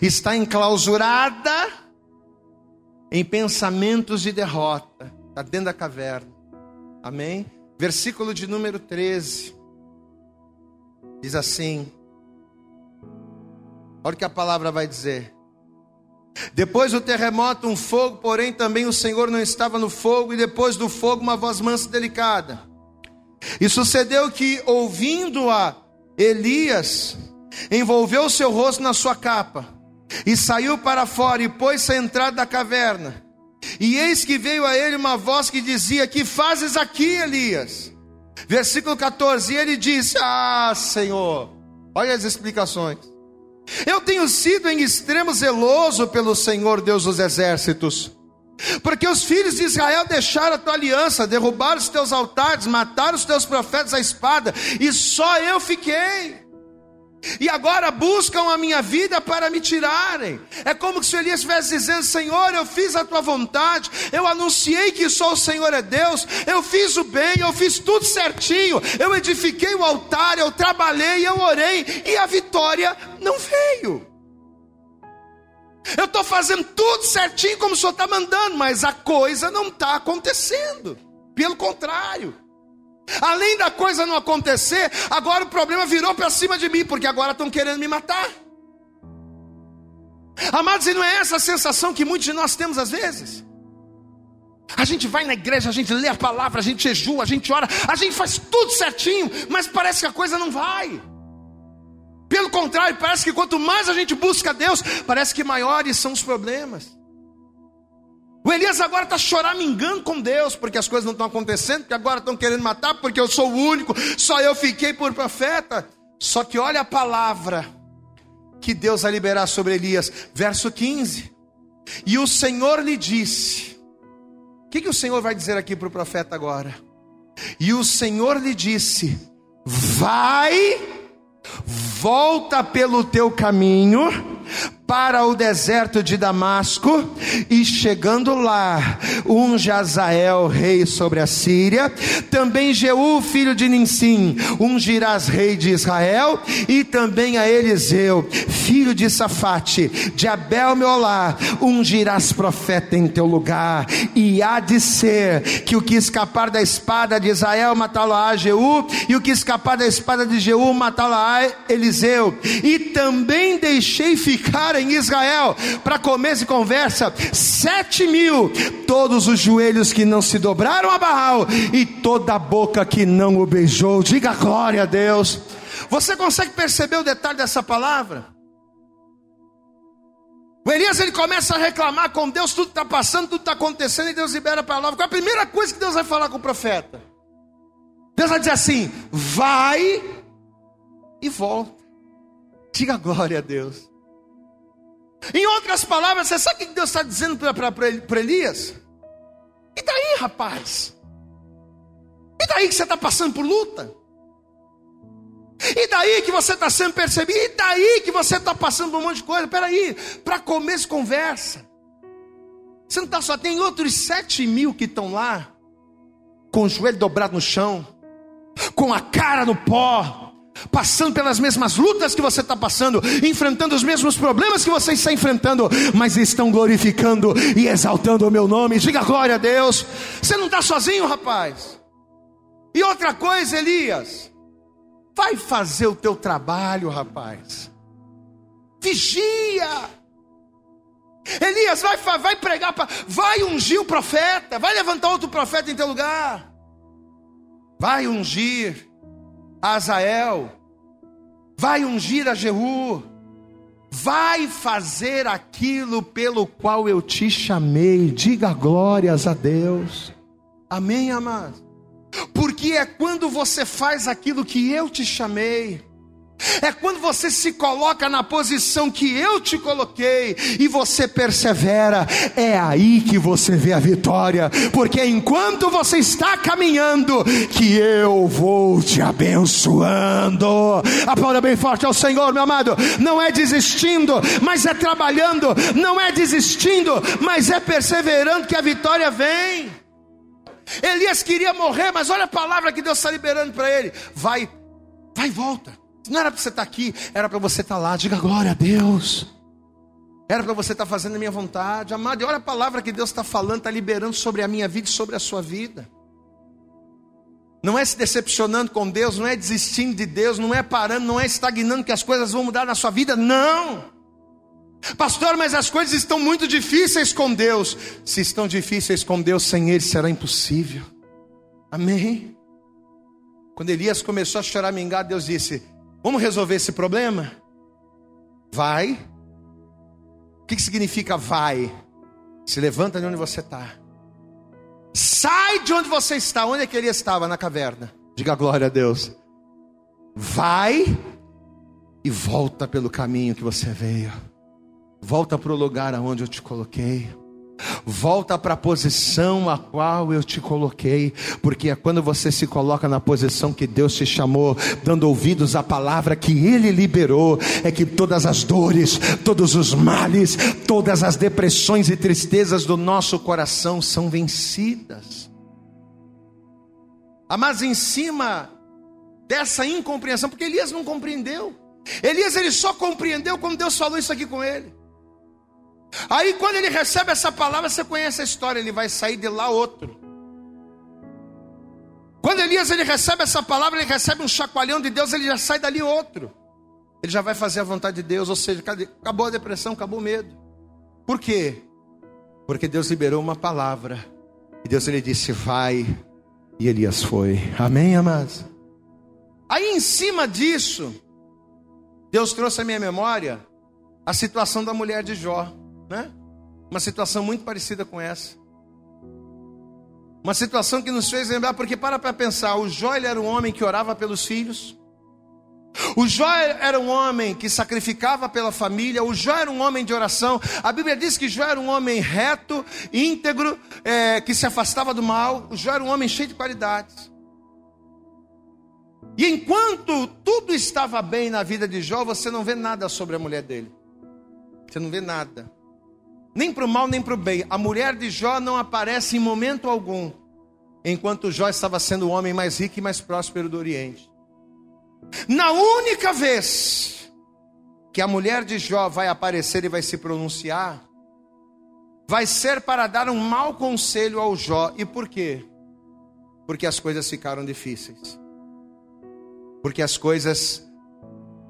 está enclausurada em pensamentos de derrota, está dentro da caverna. Amém? Versículo de número 13 diz assim: olha o que a palavra vai dizer. Depois do terremoto, um fogo, porém também o Senhor não estava no fogo, e depois do fogo, uma voz mansa e delicada. E sucedeu que, ouvindo-a, Elias envolveu o seu rosto na sua capa, e saiu para fora, e pôs-se à entrada da caverna. E eis que veio a ele uma voz que dizia: Que fazes aqui, Elias? Versículo 14: E ele disse: Ah, Senhor, olha as explicações. Eu tenho sido em extremo zeloso pelo Senhor Deus dos exércitos, porque os filhos de Israel deixaram a tua aliança, derrubaram os teus altares, mataram os teus profetas à espada, e só eu fiquei e agora buscam a minha vida para me tirarem. É como se Elias estivesse dizendo: Senhor, eu fiz a tua vontade, eu anunciei que só o Senhor é Deus, eu fiz o bem, eu fiz tudo certinho, eu edifiquei o altar, eu trabalhei, eu orei, e a vitória não veio. Eu estou fazendo tudo certinho como o Senhor está mandando, mas a coisa não está acontecendo. Pelo contrário, Além da coisa não acontecer, agora o problema virou para cima de mim, porque agora estão querendo me matar. Amados, e não é essa a sensação que muitos de nós temos às vezes? A gente vai na igreja, a gente lê a palavra, a gente jejua, a gente ora, a gente faz tudo certinho, mas parece que a coisa não vai. Pelo contrário, parece que quanto mais a gente busca Deus, parece que maiores são os problemas. O Elias agora está choramingando com Deus, porque as coisas não estão acontecendo, porque agora estão querendo matar, porque eu sou o único, só eu fiquei por profeta. Só que olha a palavra que Deus vai liberar sobre Elias, verso 15. E o Senhor lhe disse: O que, que o Senhor vai dizer aqui para o profeta agora? E o Senhor lhe disse: Vai, volta pelo teu caminho para o deserto de Damasco e chegando lá, um Jazael, rei sobre a Síria, também Jeú, filho de Ninsim, ungirás rei de Israel, e também a Eliseu, filho de Safate, de Abel Meolá, ungirás profeta em teu lugar, e há de ser que o que escapar da espada de Israel matá-lo-á Jeú, e o que escapar da espada de Jeú matá-lo-á Eliseu, e também deixei ficar em Israel, para começo e conversa, sete mil, todos os joelhos que não se dobraram a Baal e toda a boca que não o beijou. Diga glória a Deus. Você consegue perceber o detalhe dessa palavra? O Elias ele começa a reclamar com Deus, tudo está passando, tudo está acontecendo, e Deus libera a palavra. Qual é a primeira coisa que Deus vai falar com o profeta? Deus vai dizer assim: vai e volta. Diga glória a Deus. Em outras palavras, você sabe o que Deus está dizendo para Elias? E daí, rapaz? E daí que você está passando por luta? E daí que você está sendo percebido? E daí que você está passando por um monte de coisa? Peraí, para começo conversa. Você não está só, tem outros sete mil que estão lá, com o joelho dobrado no chão, com a cara no pó, passando pelas mesmas lutas que você está passando, enfrentando os mesmos problemas que você está enfrentando, mas estão glorificando e exaltando o meu nome. Diga glória a Deus. Você não está sozinho, rapaz. E outra coisa, Elias, vai fazer o teu trabalho, rapaz. Vigia. Elias, vai, vai pregar, vai ungir o profeta, vai levantar outro profeta em teu lugar. Vai ungir Azael, vai ungir a Jeú, vai fazer aquilo pelo qual eu te chamei. Diga glórias a Deus. Amém, amados? Porque é quando você faz aquilo que eu te chamei. É quando você se coloca na posição que eu te coloquei e você persevera, é aí que você vê a vitória, porque enquanto você está caminhando, que eu vou te abençoando. Aplauda bem forte ao Senhor, meu amado. Não é desistindo, mas é trabalhando, não é desistindo, mas é perseverando que a vitória vem. Elias queria morrer, mas olha a palavra que Deus está liberando para ele: vai, vai e volta. Não era para você estar tá aqui, era para você estar tá lá. Diga glória a Deus. Era para você estar tá fazendo a minha vontade. Amado, e olha a palavra que Deus está falando, está liberando sobre a minha vida e sobre a sua vida. Não é se decepcionando com Deus, não é desistindo de Deus, não é parando, não é estagnando que as coisas vão mudar na sua vida. Não. Pastor, mas as coisas estão muito difíceis com Deus. Se estão difíceis com Deus, sem Ele será impossível. Amém. Quando Elias começou a chorar, mingar, Deus disse: Vamos resolver esse problema? Vai. O que, significa vai? Se levanta de onde você está. Sai de onde você está. Onde é que ele estava? Na caverna. Diga glória a Deus. Vai e volta pelo caminho que você veio. Volta para o lugar aonde eu te coloquei. Volta para a posição a qual eu te coloquei, porque é quando você se coloca na posição que Deus te chamou, dando ouvidos à palavra que Ele liberou, é que todas as dores, todos os males, todas as depressões e tristezas do nosso coração são vencidas. Ah, mas em cima dessa incompreensão, porque Elias não compreendeu, Elias ele só compreendeu quando Deus falou isso aqui com ele. Aí quando ele recebe essa palavra, você conhece a história, ele vai sair de lá outro. Quando Elias ele recebe essa palavra, ele recebe um chacoalhão de Deus, ele já sai dali outro. Ele já vai fazer a vontade de Deus, ou seja, acabou a depressão, acabou o medo. Por quê? Porque Deus liberou uma palavra. E Deus ele disse: "Vai". E Elias foi. Amém, amados. Aí em cima disso, Deus trouxe à minha memória a situação da mulher de Jó né? Uma situação muito parecida com essa. Uma situação que nos fez lembrar, porque para para pensar, o Jó era um homem que orava pelos filhos. O Jó era um homem que sacrificava pela família, o Jó era um homem de oração. A Bíblia diz que Jó era um homem reto, íntegro, é, que se afastava do mal. O Jó era um homem cheio de qualidades. E enquanto tudo estava bem na vida de Jó, você não vê nada sobre a mulher dele. Você não vê nada nem para o mal nem para o bem. A mulher de Jó não aparece em momento algum, enquanto Jó estava sendo o homem mais rico e mais próspero do Oriente. Na única vez que a mulher de Jó vai aparecer e vai se pronunciar, vai ser para dar um mau conselho ao Jó. E por quê? Porque as coisas ficaram difíceis. Porque as coisas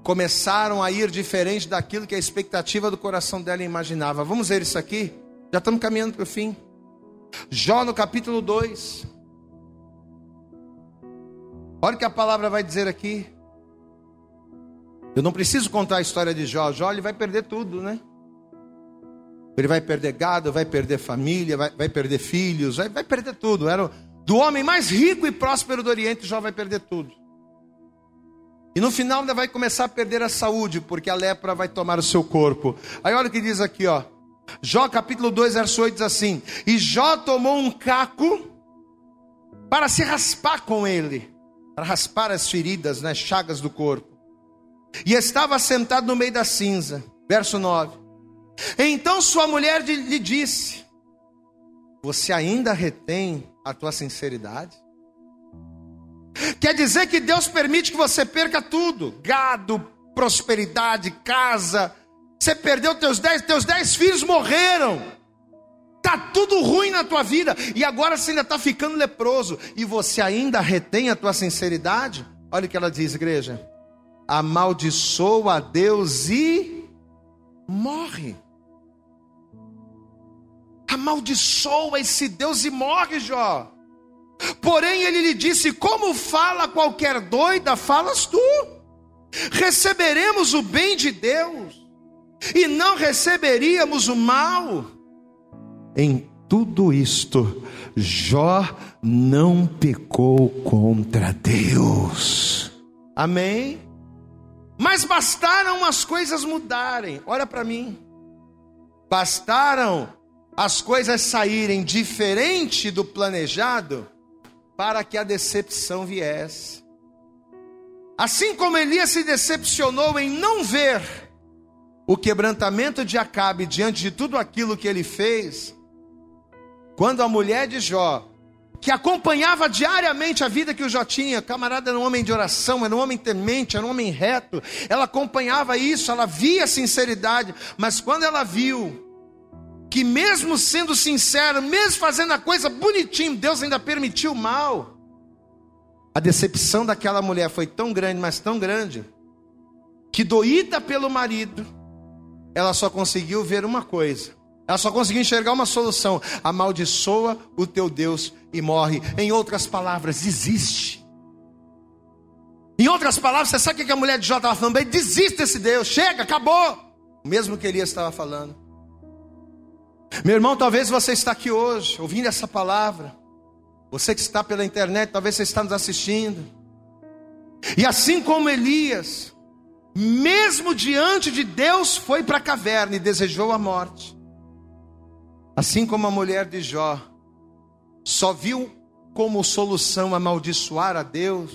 começaram a ir diferente daquilo que a expectativa do coração dela imaginava. Vamos ver isso aqui? Já estamos caminhando para o fim. Jó no capítulo 2. Olha o que a palavra vai dizer aqui. Eu não preciso contar a história de Jó. Jó ele vai perder tudo, né? Ele vai perder gado, vai perder família, vai, vai perder filhos, vai, vai perder tudo. Era do homem mais rico e próspero do Oriente, Jó vai perder tudo. E no final ainda vai começar a perder a saúde, porque a lepra vai tomar o seu corpo. Aí olha o que diz aqui, ó. Jó capítulo 2, verso 8 diz assim: E Jó tomou um caco para se raspar com ele, para raspar as feridas, né, chagas do corpo. E estava sentado no meio da cinza. Verso 9. Então sua mulher lhe disse: Você ainda retém a tua sinceridade? Quer dizer que Deus permite que você perca tudo: gado, prosperidade, casa. Você perdeu teus dez, teus dez filhos morreram. Tá tudo ruim na tua vida e agora você ainda está ficando leproso e você ainda retém a tua sinceridade? Olha o que ela diz, igreja: amaldiçoa a Deus e morre. Amaldiçoa esse Deus e morre, Jó. Porém, ele lhe disse: Como fala qualquer doida, falas tu. Receberemos o bem de Deus e não receberíamos o mal. Em tudo isto, Jó não pecou contra Deus. Amém? Mas bastaram as coisas mudarem. Olha para mim. Bastaram as coisas saírem diferente do planejado para que a decepção viesse. Assim como Elias se decepcionou em não ver o quebrantamento de Acabe diante de tudo aquilo que ele fez, quando a mulher de Jó, que acompanhava diariamente a vida que o Jó tinha, camarada era um homem de oração, era um homem temente, era um homem reto, ela acompanhava isso, ela via a sinceridade, mas quando ela viu que mesmo sendo sincero, mesmo fazendo a coisa bonitinho, Deus ainda permitiu o mal. A decepção daquela mulher foi tão grande, mas tão grande, que doída pelo marido, ela só conseguiu ver uma coisa. Ela só conseguiu enxergar uma solução: amaldiçoa o teu Deus e morre. Em outras palavras, desiste. Em outras palavras, você sabe o que a mulher de Jó estava falando? Desiste desse Deus, chega, acabou. O mesmo que Elias estava falando. Meu irmão, talvez você está aqui hoje, ouvindo essa palavra. Você que está pela internet, talvez você está nos assistindo. E assim como Elias, mesmo diante de Deus, foi para a caverna e desejou a morte. Assim como a mulher de Jó, só viu como solução amaldiçoar a Deus,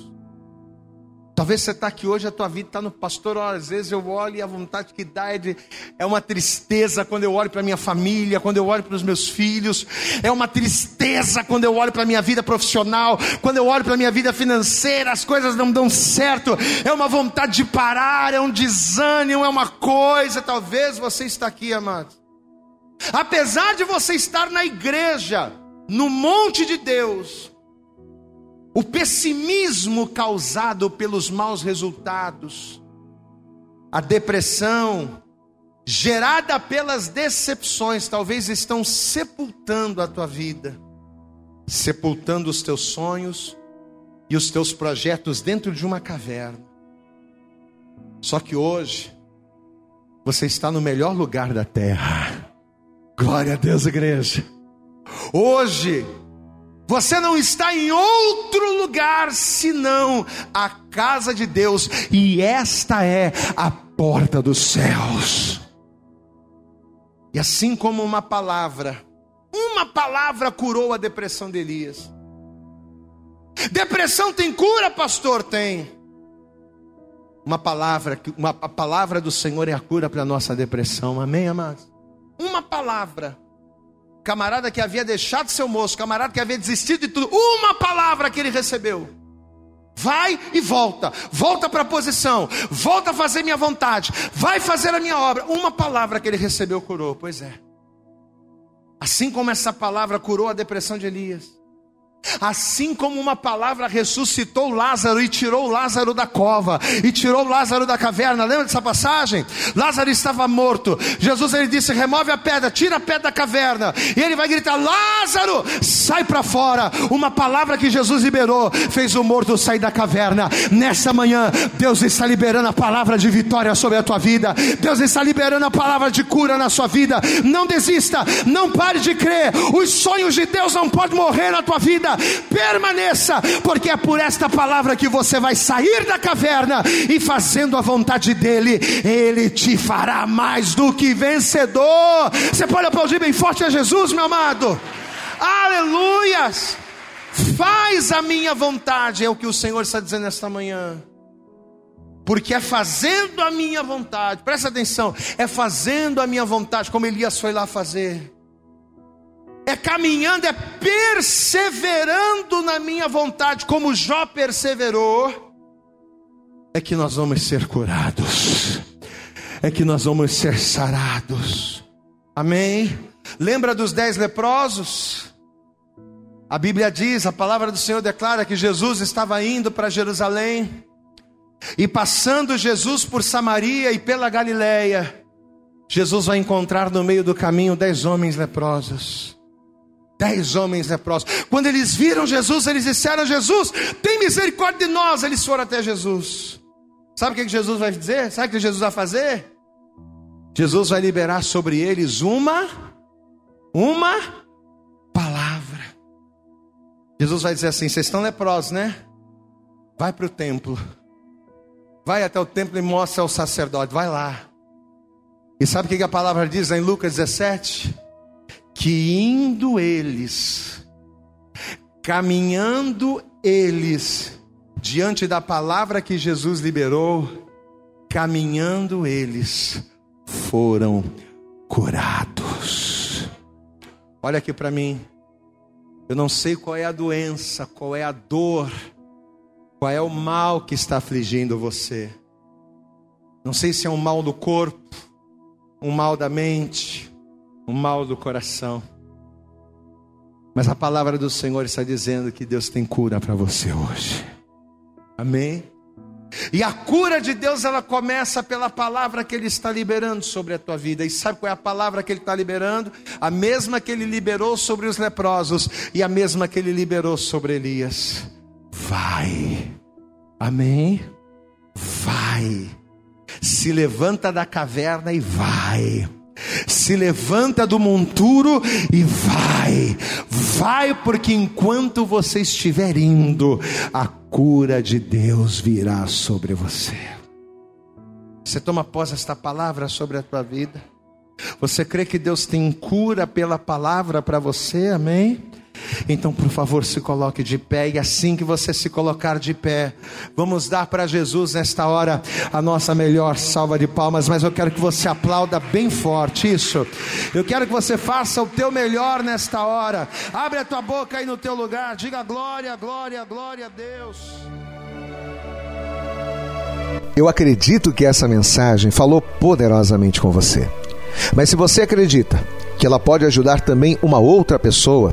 Talvez você está aqui hoje, a tua vida está no pastor. Olha, às vezes eu olho e a vontade que dá é, de, é uma tristeza quando eu olho para minha família, quando eu olho para os meus filhos. É uma tristeza quando eu olho para a minha vida profissional, quando eu olho para a minha vida financeira, as coisas não dão certo. É uma vontade de parar, é um desânimo, é uma coisa. Talvez você está aqui, amado. Apesar de você estar na igreja, no monte de Deus, o pessimismo causado pelos maus resultados, a depressão gerada pelas decepções, talvez estão sepultando a tua vida, sepultando os teus sonhos e os teus projetos dentro de uma caverna. Só que hoje, você está no melhor lugar da terra. Glória a Deus, igreja. Hoje, você não está em outro lugar senão a casa de Deus, e esta é a porta dos céus. E assim como uma palavra, uma palavra curou a depressão de Elias. Depressão tem cura, pastor? Tem. Uma palavra, uma, a palavra do Senhor é a cura para a nossa depressão, amém, amados? Uma palavra camarada que havia deixado seu moço, camarada que havia desistido de tudo, uma palavra que ele recebeu. Vai e volta, volta para a posição, volta a fazer minha vontade, vai fazer a minha obra. Uma palavra que ele recebeu curou, pois é. Assim como essa palavra curou a depressão de Elias, Assim como uma palavra ressuscitou Lázaro e tirou Lázaro da cova e tirou Lázaro da caverna. Lembra dessa passagem? Lázaro estava morto. Jesus ele disse: "Remove a pedra, tira a pedra da caverna". E ele vai gritar: "Lázaro, sai para fora". Uma palavra que Jesus liberou fez o morto sair da caverna. Nessa manhã, Deus está liberando a palavra de vitória sobre a tua vida. Deus está liberando a palavra de cura na sua vida. Não desista, não pare de crer. Os sonhos de Deus não podem morrer na tua vida permaneça, porque é por esta palavra que você vai sair da caverna e fazendo a vontade dEle, Ele te fará mais do que vencedor. Você pode aplaudir bem forte a Jesus, meu amado. Aleluias! Faz a minha vontade, é o que o Senhor está dizendo esta manhã porque é fazendo a minha vontade, presta atenção, é fazendo a minha vontade, como Elias foi lá fazer, é caminhando, é perseverando na minha vontade, como Jó perseverou, é que nós vamos ser curados, é que nós vamos ser sarados. Amém? Lembra dos dez leprosos? A Bíblia diz, a palavra do Senhor declara que Jesus estava indo para Jerusalém, e passando Jesus por Samaria e pela Galiléia, Jesus vai encontrar no meio do caminho dez homens leprosos. Dez homens leprosos. Quando eles viram Jesus, eles disseram: Jesus, tem misericórdia de nós. Eles foram até Jesus. Sabe o que Jesus vai dizer? Sabe o que Jesus vai fazer? Jesus vai liberar sobre eles uma, uma palavra. Jesus vai dizer assim: vocês estão leprosos, né? Vai para o templo. Vai até o templo e mostra ao sacerdote. Vai lá. E sabe o que a palavra diz em Lucas 17? Que indo eles, caminhando eles, diante da palavra que Jesus liberou, caminhando eles, foram curados. Olha aqui para mim. Eu não sei qual é a doença, qual é a dor, qual é o mal que está afligindo você. Não sei se é um mal do corpo, um mal da mente, um mal do coração. Mas a palavra do Senhor está dizendo que Deus tem cura para você hoje. Amém? E a cura de Deus ela começa pela palavra que Ele está liberando sobre a tua vida. E sabe qual é a palavra que Ele está liberando? A mesma que Ele liberou sobre os leprosos e a mesma que Ele liberou sobre Elias. Vai. Amém? Vai se levanta da caverna e vai. Se levanta do monturo e vai. Vai, porque enquanto você estiver indo, a cura de Deus virá sobre você. Você toma posse esta palavra sobre a tua vida? Você crê que Deus tem cura pela palavra para você? Amém? Então, por favor, se coloque de pé e assim que você se colocar de pé, vamos dar para Jesus nesta hora a nossa melhor salva de palmas, mas eu quero que você aplauda bem forte isso. Eu quero que você faça o teu melhor nesta hora. Abre a tua boca aí no teu lugar, diga glória, glória, glória a Deus. Eu acredito que essa mensagem falou poderosamente com você. Mas se você acredita que ela pode ajudar também uma outra pessoa,